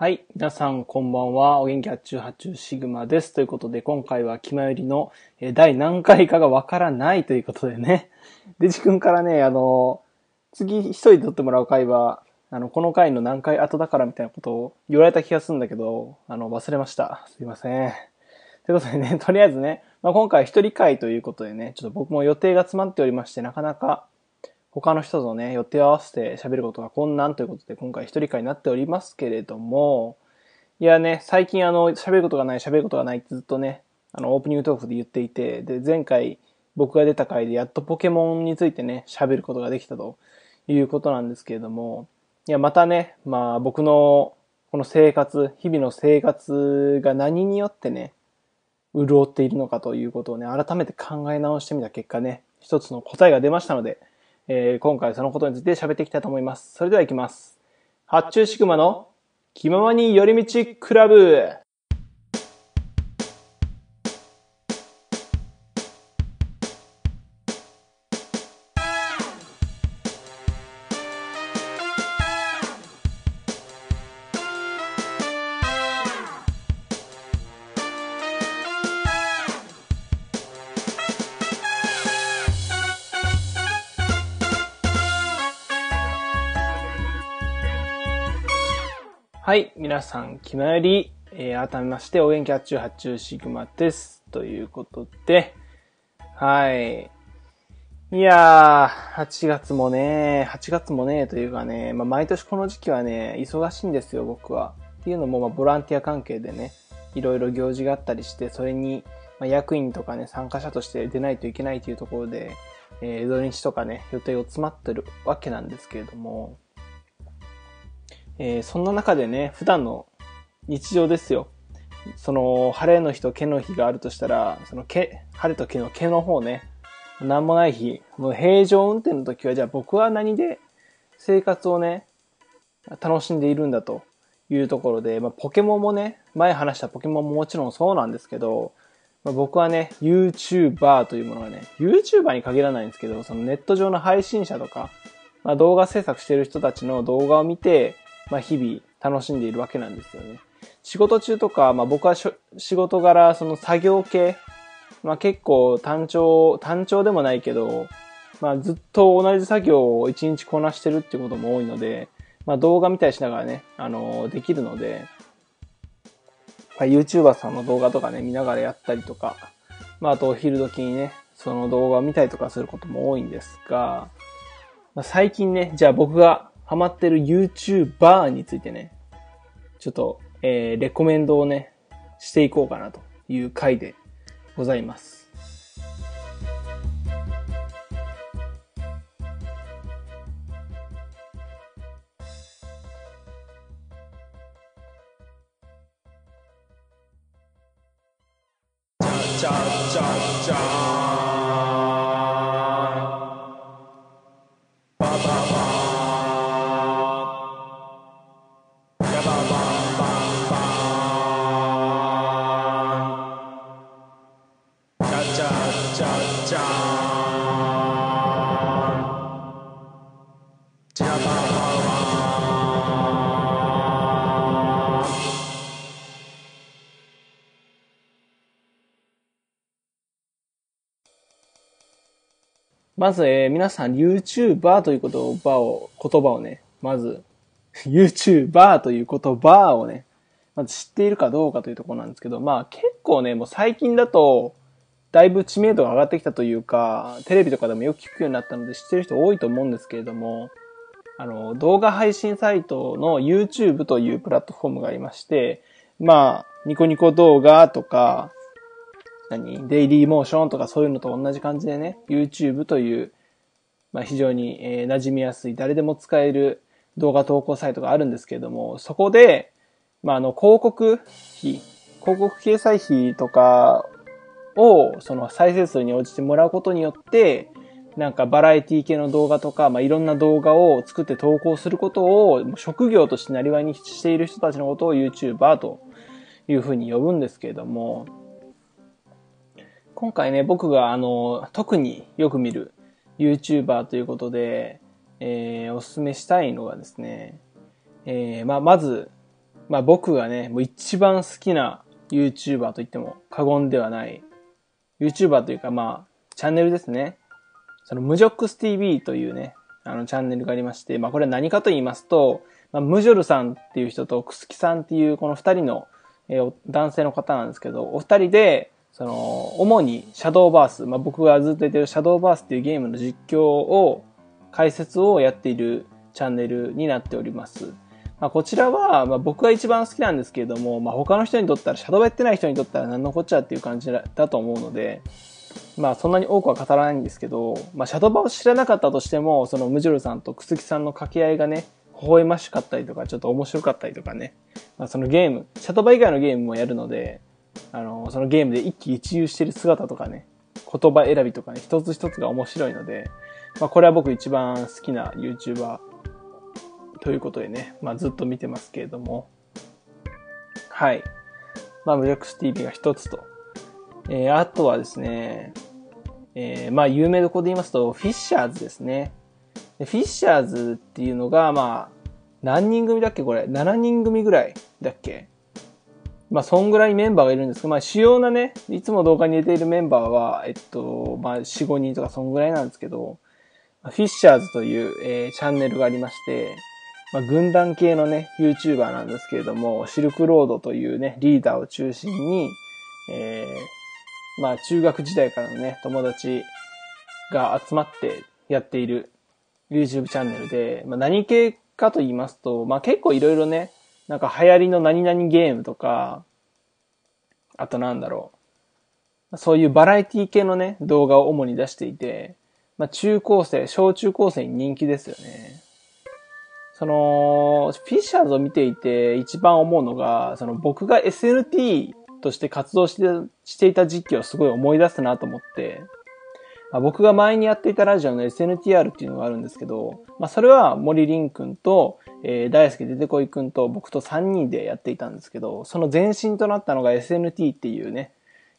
はい。皆さん、こんばんは。お元気発注発注シグマです。ということで、今回は気まよりのえ第何回かがわからないということでね。デジ君からね、あの、次一人で撮ってもらう回は、あの、この回の何回後だからみたいなことを言われた気がするんだけど、あの、忘れました。すいません。ということでね、とりあえずね、まあ、今回一人会ということでね、ちょっと僕も予定が詰まっておりまして、なかなか他の人とね、予定を合わせて喋ることが困難ということで、今回一人会になっておりますけれども、いやね、最近あの、喋ることがない、喋ることがないってずっとね、あの、オープニングトークで言っていて、で、前回僕が出た回でやっとポケモンについてね、喋ることができたということなんですけれども、いや、またね、まあ僕のこの生活、日々の生活が何によってね、潤っているのかということをね、改めて考え直してみた結果ね、一つの答えが出ましたので、えー今回そのことについて喋っていきたいと思います。それでは行きます。発注シグマの気ままに寄り道クラブはい、皆さん、気まより、えー改めまして、お元気発注発注シグマです。ということで、はい。いやー、8月もね、8月もね、というかね、まあ、毎年この時期はね、忙しいんですよ、僕は。っていうのも、まあ、ボランティア関係でね、いろいろ行事があったりして、それに、まあ、役員とかね、参加者として出ないといけないというところで、えー土日とかね、予定を詰まってるわけなんですけれども、えーそんな中でね、普段の日常ですよ。その、晴れの日と毛の日があるとしたら、その毛、晴れと毛の毛の方ね、なんもない日、もう平常運転の時は、じゃあ僕は何で生活をね、楽しんでいるんだというところで、まあ、ポケモンもね、前話したポケモンももちろんそうなんですけど、まあ、僕はね、YouTuber というものがね、YouTuber に限らないんですけど、そのネット上の配信者とか、まあ、動画制作してる人たちの動画を見て、まあ、日々楽しんでいるわけなんですよね。仕事中とか、まあ、僕はしょ仕事柄、その作業系、まあ、結構単調、単調でもないけど、まあ、ずっと同じ作業を一日こなしてるってことも多いので、まあ、動画見たりしながらね、あのできるので、まあ、YouTuber さんの動画とかね、見ながらやったりとか、まあ、あとお昼時にね、その動画を見たりとかすることも多いんですが、まあ、最近ね、じゃあ僕がハマってる YouTuber についてね、ちょっと、えー、レコメンドをね、していこうかなという回でございます。じゃじゃじゃまず、えー皆さん YouTuber という言葉を、言葉をね、まず、YouTuber という言葉をね、まず知っているかどうかというところなんですけど、まあ結構ね、もう最近だと、だいぶ知名度が上がってきたというか、テレビとかでもよく聞くようになったので知ってる人多いと思うんですけれども、あの、動画配信サイトの YouTube というプラットフォームがありまして、まあ、ニコニコ動画とか、何？デイリーモーションとかそういうのと同じ感じでね、YouTube という、まあ、非常に、えー馴染みやすい、誰でも使える動画投稿サイトがあるんですけれども、そこで、まあ、あの、広告費、広告掲載費とかを、その再生数に応じてもらうことによって、なんかバラエティ系の動画とか、まあ、いろんな動画を作って投稿することを職業としてなりわいにしている人たちのことを YouTuber というふうに呼ぶんですけれども、今回ね、僕があの、特によく見る YouTuber ということで、えー、おすすめしたいのがですね、えー、まあ、まず、まあ僕がね、もう一番好きな YouTuber と言っても過言ではない YouTuber というかまあチャンネルですね。その無ジョックス TV というね、あのチャンネルがありまして、まあこれは何かと言いますと、まあ、ムジョルさんっていう人とクスキさんっていうこの二人の、えー、男性の方なんですけど、お二人で、その、主にシャドーバース、まあ僕がずっと言ってるシャドーバースっていうゲームの実況を、解説をやっているチャンネルになっております。まあ、こちらは、まあ、僕が一番好きなんですけれども、まあ、他の人にとったら、シャドウやってない人にとったら何のこっちゃっていう感じだと思うので、まあ、そんなに多くは語らないんですけど、まあ、シャドバを知らなかったとしても、そのムジュルさんとクスキさんの掛け合いがね、微笑ましかったりとか、ちょっと面白かったりとかね、まあ、そのゲーム、シャドバ以外のゲームもやるので、あの、そのゲームで一喜一憂してる姿とかね、言葉選びとかね、一つ一つが面白いので、まあ、これは僕一番好きな YouTuber ということでね、まあ、ずっと見てますけれども、はい。まあ、ムジャックス TV が一つと。えー、あとはですね、えー、まあ、有名どころで言いますと、フィッシャーズですね。フィッシャーズっていうのが、まあ、何人組だっけこれ。7人組ぐらいだっけまあ、そんぐらいメンバーがいるんですけど、まあ、主要なね、いつも動画に出ているメンバーは、えっと、まあ、4、5人とかそんぐらいなんですけど、フィッシャーズという、えー、チャンネルがありまして、まあ、軍団系のね、YouTuber なんですけれども、シルクロードというね、リーダーを中心に、えー、まあ、中学時代からのね、友達が集まってやっている YouTube チャンネルで、まあ、何系かと言いますと、まあ、結構いろいろね、なんか流行りの何々ゲームとか、あとなんだろう。そういうバラエティ系のね、動画を主に出していて、まあ、中高生、小中高生に人気ですよね。その、フィッシャーズを見ていて一番思うのが、その僕が SNT として活動してしていた時期をすごい思い出すなと思って、まあ、僕が前にやっていたラジオの SNTR っていうのがあるんですけど、まあ、それは森林くんと、えー、大輔出てこいくんと僕と3人でやっていたんですけど、その前身となったのが SNT っていうね、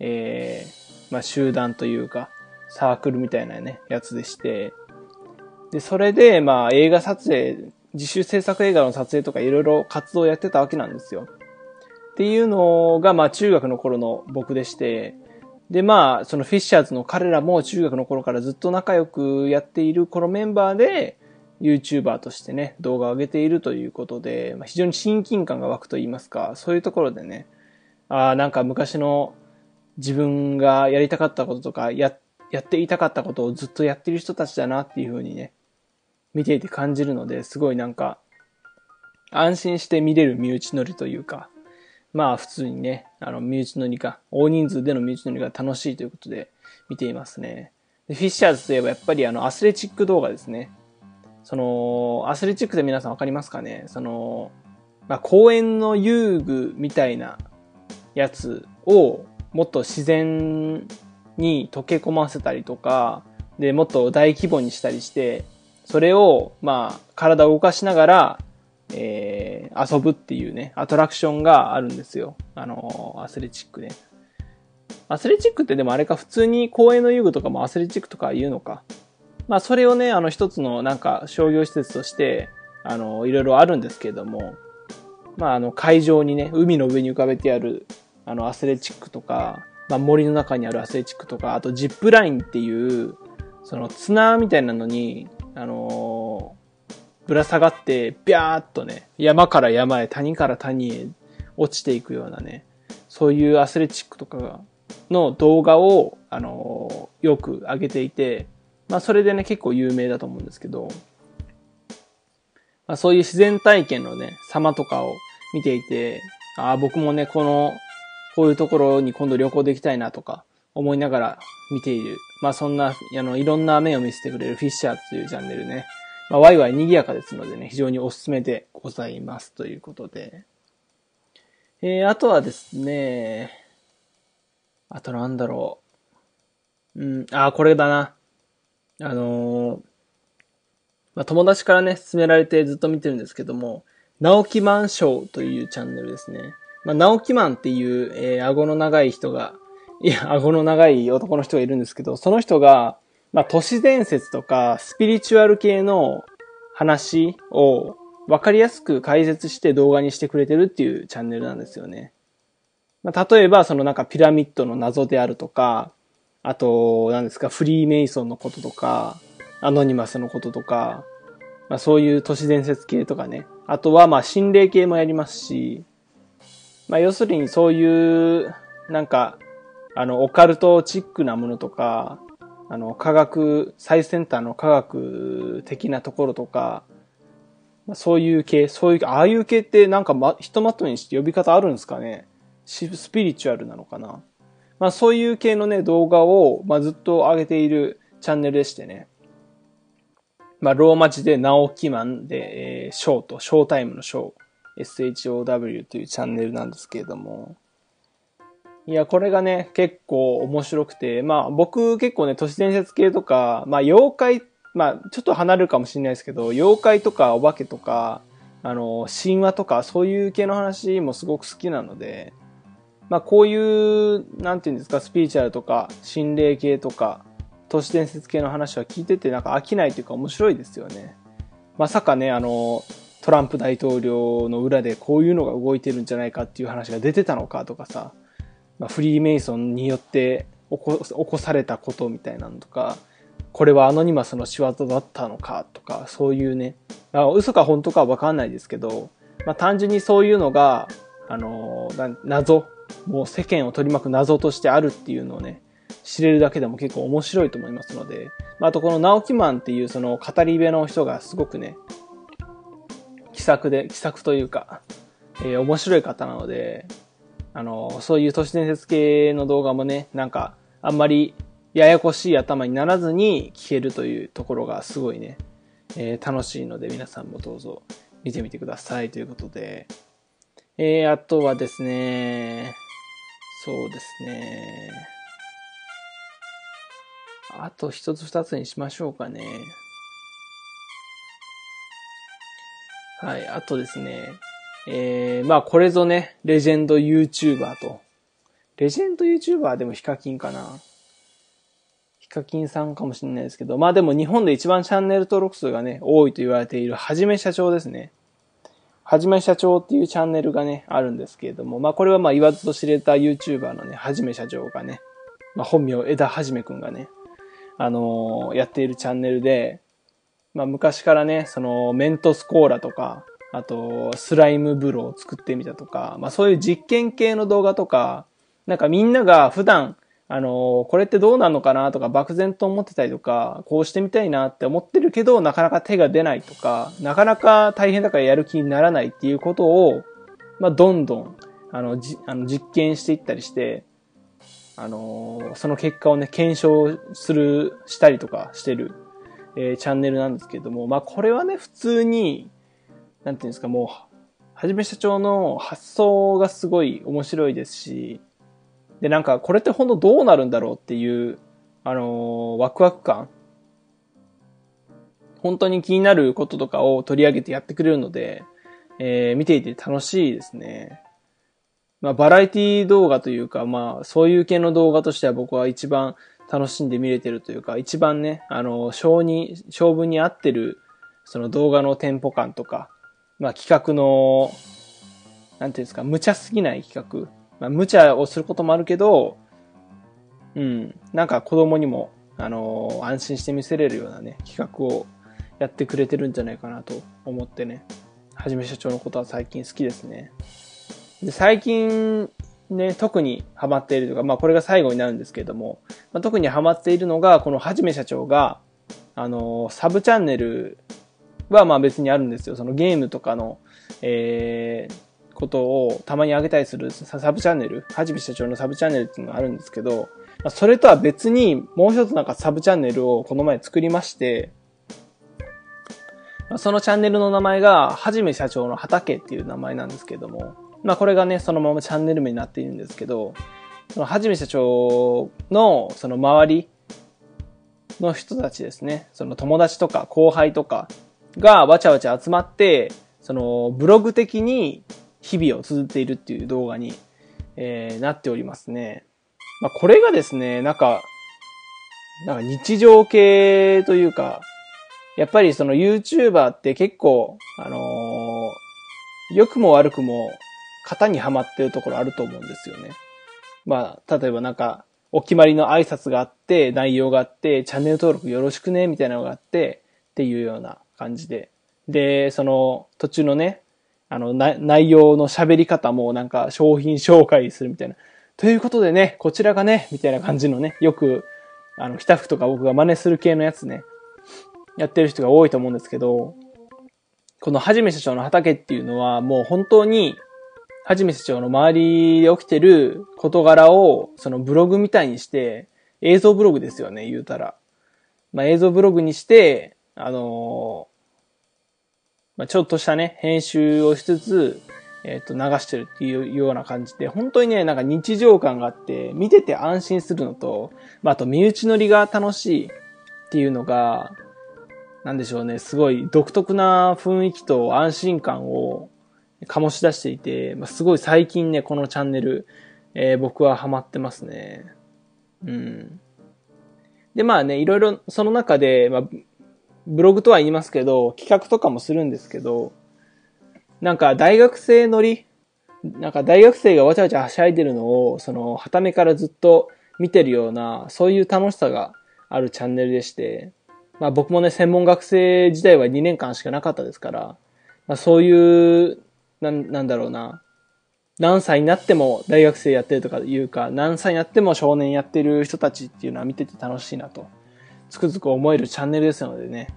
えー、まあ、集団というか、サークルみたいなね、やつでして、で、それで、まあ、映画撮影、自主制作映画の撮影とかいろいろ活動をやってたわけなんですよ。っていうのが、まあ、中学の頃の僕でして、で、まあ、そのフィッシャーズの彼らも中学の頃からずっと仲良くやっているこのメンバーで、YouTuber としてね、動画を上げているということで、まあ、非常に親近感が湧くと言いますか、そういうところでね、ああ、なんか昔の自分がやりたかったこととか、や、やっていたかったことをずっとやってる人たちだなっていうふうにね、見ていて感じるので、すごいなんか、安心して見れる身内乗りというか、まあ普通にね、あの、身内乗りか、大人数での身内乗りが楽しいということで見ていますね。でフィッシャーズといえばやっぱりあの、アスレチック動画ですね。その、アスレチックで皆さんわかりますかね？その、まあ公園の遊具みたいなやつをもっと自然に溶け込ませたりとか、で、もっと大規模にしたりして、それを、まあ、体を動かしながら、えー、遊ぶっていうね、アトラクションがあるんですよ。あの、アスレチックね。アスレチックってでもあれか、普通に公園の遊具とかもアスレチックとか言うのか。まあ、それをね、あの、一つのなんか商業施設として、あの、いろいろあるんですけれども、まあ、あの、会場にね、海の上に浮かべてある、あの、アスレチックとか、まあ、森の中にあるアスレチックとか、あとジップラインっていう、その綱みたいなのに、あのー、ぶら下がって、ビャーっとね、山から山へ、谷から谷へ落ちていくようなね、そういうアスレチックとかの動画を、あのー、よく上げていて、まあそれでね、結構有名だと思うんですけど、まあそういう自然体験のね、様とかを見ていて、ああ、僕もね、このこういうところに今度旅行できたいなとか思いながら見ている。まあそんな、あの、いろんな面を見せてくれるフィッシャーズというチャンネルね。まあワイワイ賑やかですのでね、非常におすすめでございますということで。えー、あとはですね、あとなんだろう。うん、あ、これだな。あのー、まあ友達からね、勧められてずっと見てるんですけども、直木マンショーというチャンネルですね。まあ、直木マンっていう、えー、顎の長い人が、いや、顎の長い男の人がいるんですけど、その人が、まあ、都市伝説とか、スピリチュアル系の話を、わかりやすく解説して動画にしてくれてるっていうチャンネルなんですよね。まあ、例えば、そのなんかピラミッドの謎であるとか、あと、何ですか、フリーメイソンのこととか、アノニマスのこととか、まあそういう都市伝説系とかね。あとはまあ心霊系もやりますし、まあ要するにそういう、なんか、あの、オカルトチックなものとか、あの、科学、最先端の科学的なところとか、そういう系、そういう、ああいう系ってなんかま、ひとまとめにして呼び方あるんですかね？スピリチュアルなのかな？まあそういう系のね、動画を、まあ、ずっと上げているチャンネルでしてね。まあローマ字で直木マンで、えー、ショート、ショータイムのショー、SHOW というチャンネルなんですけれども。いや、これがね、結構面白くて、まあ僕結構ね、都市伝説系とか、まあ妖怪、まあちょっと離れるかもしれないですけど、妖怪とかお化けとか、あの、神話とかそういう系の話もすごく好きなので、まあこういう、なんていうんですか、スピリチュアルとか、心霊系とか、都市伝説系の話は聞いててなんか飽きないというか面白いですよね。まさかね、あの、トランプ大統領の裏でこういうのが動いてるんじゃないかっていう話が出てたのかとかさ、まあ、フリーメイソンによって起こ起こされたことみたいなのとか、これはアノニマスの仕業だったのかとか、そういうね、まあ、嘘か本当かはわかんないですけど、まあ、単純にそういうのが、あの、謎、もう世間を取り巻く謎としてあるっていうのをね、知れるだけでも結構面白いと思いますので、まあ、あとこの直木マンっていうその語り部の人がすごくね、気さくで、気さくというか、えー、面白い方なので、あの、そういう都市伝説系の動画もね、なんか、あんまりややこしい頭にならずに聞けるというところがすごいね、えー、楽しいので皆さんもどうぞ見てみてくださいということで、えー、あとはですね、そうですね、あと一つ二つにしましょうかね。はい、あとですね、えー、まあこれぞね、レジェンド YouTuber と。レジェンド YouTuber でもヒカキンかな。ヒカキンさんかもしれないですけど、まあでも日本で一番チャンネル登録数がね、多いと言われているはじめ社長ですね。はじめ社長っていうチャンネルがね、あるんですけれども、まあこれはまあ言わずと知れた YouTuber のね、はじめ社長がね、まあ本名枝はじめくんがね、あのー、やっているチャンネルで、まあ昔からね、そのメントスコーラとか、あとスライム風呂を作ってみたとか、まあそういう実験系の動画とか、なんかみんなが普段、あの、これってどうなのかなとか漠然と思ってたりとか、こうしてみたいなって思ってるけど、なかなか手が出ないとか、なかなか大変だからやる気にならないっていうことを、まあどんどん、あの、じ、あの実験していったりして、あの、その結果をね、検証する、したりとかしてる、えー、チャンネルなんですけれども、まあ、これはね、普通に、なんていうんですか、もう、はじめ社長の発想がすごい面白いですし、で、なんか、これって本当どうなるんだろうっていう、あのー、ワクワク感。本当に気になることとかを取り上げてやってくれるので、えー、見ていて楽しいですね。まあ、バラエティ動画というか、まあ、そういう系の動画としては僕は一番楽しんで見れてるというか、一番ね、あの、性に、性分に合ってる、その動画のテンポ感とか、まあ、企画の、なんていうんですか、無茶すぎない企画。まあ、無茶をすることもあるけど、うん、なんか子供にも、あの、安心して見せれるようなね、企画をやってくれてるんじゃないかなと思ってね、はじめ社長のことは最近好きですね。で、最近ね、特にハマっているとか、まあこれが最後になるんですけれども、まあ、特にハマっているのが、このはじめ社長が、あの、サブチャンネルはまあ別にあるんですよ。そのゲームとかの、えー、ことをたまに上げたりするサブチャンネル、はじめ社長のサブチャンネルっていうのがあるんですけど、まあ、それとは別にもう一つなんかサブチャンネルをこの前作りまして、そのチャンネルの名前が、はじめ社長の畑っていう名前なんですけども、まあこれがね、そのままチャンネル名になっているんですけど、そのはじめ社長のその周りの人たちですね、その友達とか後輩とかがわちゃわちゃ集まって、そのブログ的に日々を綴っているっていう動画に、えー、なっておりますね。まあこれがですね、なんか、なんか日常系というか、やっぱりその YouTuber って結構、あのー良くも悪くも型にはまってるところあると思うんですよね。まあ、例えばなんか、お決まりの挨拶があって、内容があって、チャンネル登録よろしくね、みたいなのがあって、っていうような感じで。で、その途中のね、あの、内容の喋り方もなんか商品紹介するみたいな。ということでね、こちらがね、みたいな感じのね、よく、あの、北福とか僕が真似する系のやつね、やってる人が多いと思うんですけど、このはじめ社長の畑っていうのはもう本当に、はじめ社長の周りで起きてる事柄を、そのブログみたいにして、映像ブログですよね、言うたら。まあ映像ブログにして、あのまあちょっとしたね、編集をしつつ、えっ、と、流してるっていうような感じで、本当にね、なんか日常感があって、見てて安心するのと、まああと身内乗りが楽しいっていうのが、なんでしょうね、すごい独特な雰囲気と安心感を醸し出していて、まあ、すごい最近ね、このチャンネル、えー僕はハマってますね。うん。で、まあね、いろいろその中で、まあ、ブログとは言いますけど、企画とかもするんですけど、なんか大学生乗り、なんか大学生がわちゃわちゃはしゃいでるのを、その、はためからずっと見てるような、そういう楽しさがあるチャンネルでして、まあ僕もね、専門学生時代は2年間しかなかったですから、まあそういう、なん、なんだろうな、何歳になっても大学生やってるとかいうか、何歳になっても少年やってる人たちっていうのは見てて楽しいなと、つくづく思えるチャンネルですのでね、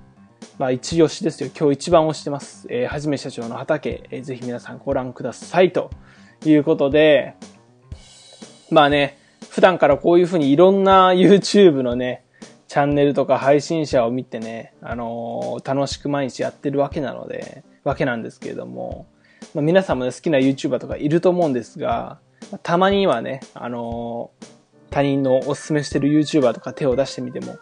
まあ一押しですよ。今日一番推してます。えーはじめ社長の畑、えーぜひ皆さんご覧ください。ということで、まあね、普段からこういうふうにいろんな YouTube のね、チャンネルとか配信者を見てね、あのー楽しく毎日やってるわけなので、わけなんですけれども、まあ、皆さんもね、好きな YouTuber とかいると思うんですが、たまにはね、あのー他人のおすすめしてる YouTuber とか手を出してみても、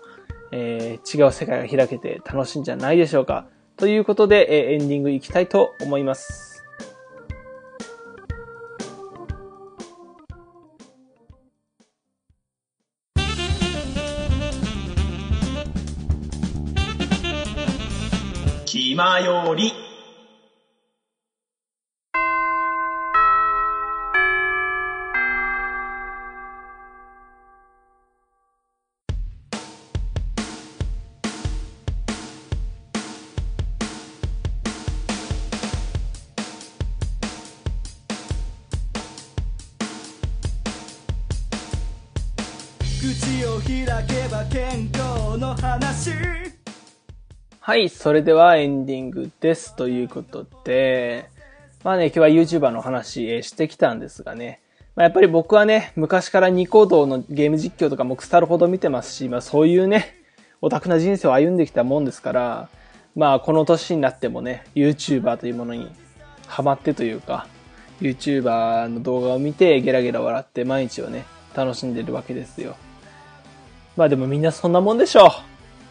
えー違う世界が開けて楽しいんじゃないでしょうか。ということで、えーエンディングいきたいと思います。気まより。開けば健康の話はい、それではエンディングです。ということで、まあね、今日は YouTuber の話、してきたんですがね、まあ、やっぱり僕はね、昔からニコ動のゲーム実況とかも腐るほど見てますし、まあそういうね、オタクな人生を歩んできたもんですから、まあこの年になってもね、YouTuber というものにハマってというか、YouTuber の動画を見てゲラゲラ笑って毎日をね、楽しんでるわけですよ。まあでもみんなそんなもんでしょう。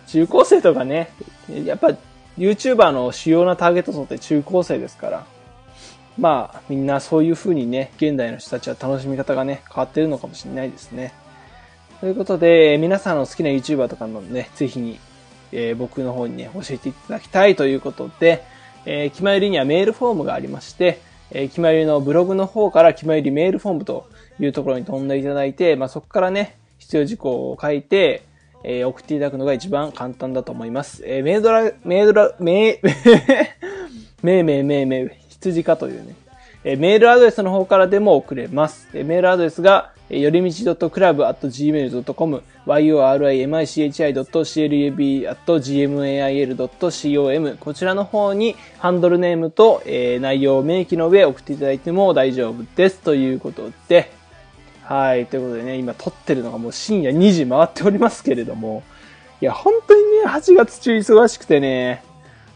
中高生とかね、やっぱ YouTuber の主要なターゲット層って中高生ですから、まあみんなそういう風にね、現代の人たちは楽しみ方がね、変わってるのかもしれないですね。ということで、皆さんの好きな YouTuber とかのね、ぜひに、えー僕の方にね、教えていただきたいということで、えー、気まよりにはメールフォームがありまして、えー、気まよりのブログの方から気まよりメールフォームというところに飛んでいただいて、まあ、そこからね、必要事項を書いて、えー送っていただくのが一番簡単だと思います。えーメールドラ、メールドラ、メー、めいめいめいめい、羊かというね。えーメールアドレスの方からでも送れます。えーメールアドレスが、えーよりみち .club.gmail.com、yorimichi.club.gmail.com、こちらの方にハンドルネームと、えー内容を明記の上送っていただいても大丈夫です。ということで、はい。ということでね、今撮ってるのがもう深夜2時回っておりますけれども、いや、本当にね、8月中忙しくてね、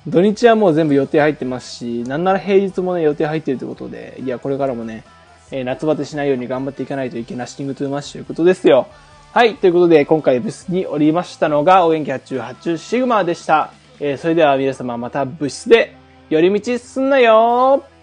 土日はもう全部予定入ってますし、なんなら平日もね、予定入ってるということで、いや、これからもね、えー夏バテしないように頑張っていかないといけないシングトゥーマッシュということですよ。はい。ということで、今回ブスにおりましたのが、お元気発注発注シグマでした。えーそれでは皆様また部室で、寄り道すんなよー